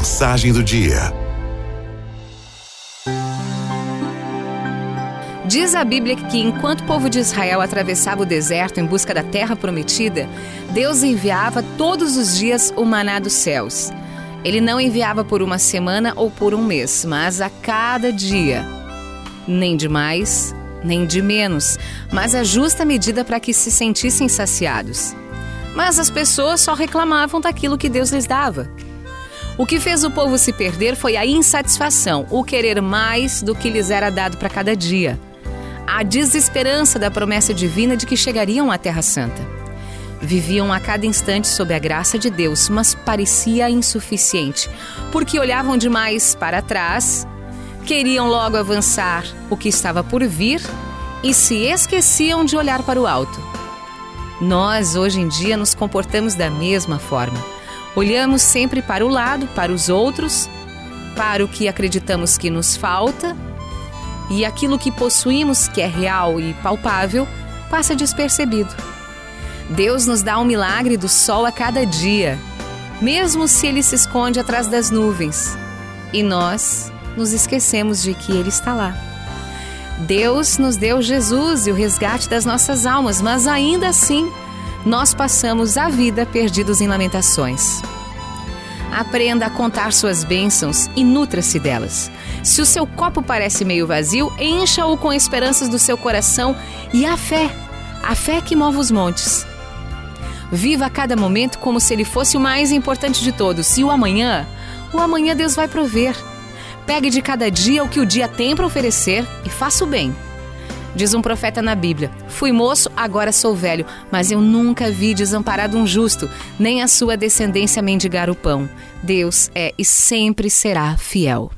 Mensagem do dia. Diz a Bíblia que enquanto o povo de Israel atravessava o deserto em busca da terra prometida, Deus enviava todos os dias o maná dos céus. Ele não enviava por uma semana ou por um mês, mas a cada dia. Nem de mais, nem de menos, mas a justa medida para que se sentissem saciados. Mas as pessoas só reclamavam daquilo que Deus lhes dava. O que fez o povo se perder foi a insatisfação, o querer mais do que lhes era dado para cada dia. A desesperança da promessa divina de que chegariam à Terra Santa. Viviam a cada instante sob a graça de Deus, mas parecia insuficiente, porque olhavam demais para trás, queriam logo avançar o que estava por vir e se esqueciam de olhar para o alto. Nós, hoje em dia, nos comportamos da mesma forma. Olhamos sempre para o lado, para os outros, para o que acreditamos que nos falta e aquilo que possuímos, que é real e palpável, passa despercebido. Deus nos dá um milagre do sol a cada dia, mesmo se ele se esconde atrás das nuvens. E nós nos esquecemos de que ele está lá. Deus nos deu Jesus e o resgate das nossas almas, mas ainda assim nós passamos a vida perdidos em lamentações. Aprenda a contar suas bênçãos e nutra-se delas. Se o seu copo parece meio vazio, encha-o com esperanças do seu coração e a fé, a fé que move os montes. Viva cada momento como se ele fosse o mais importante de todos. E o amanhã, o amanhã Deus vai prover. Pegue de cada dia o que o dia tem para oferecer e faça o bem. Diz um profeta na Bíblia: Fui moço, agora sou velho, mas eu nunca vi desamparado um justo, nem a sua descendência mendigar o pão. Deus é e sempre será fiel.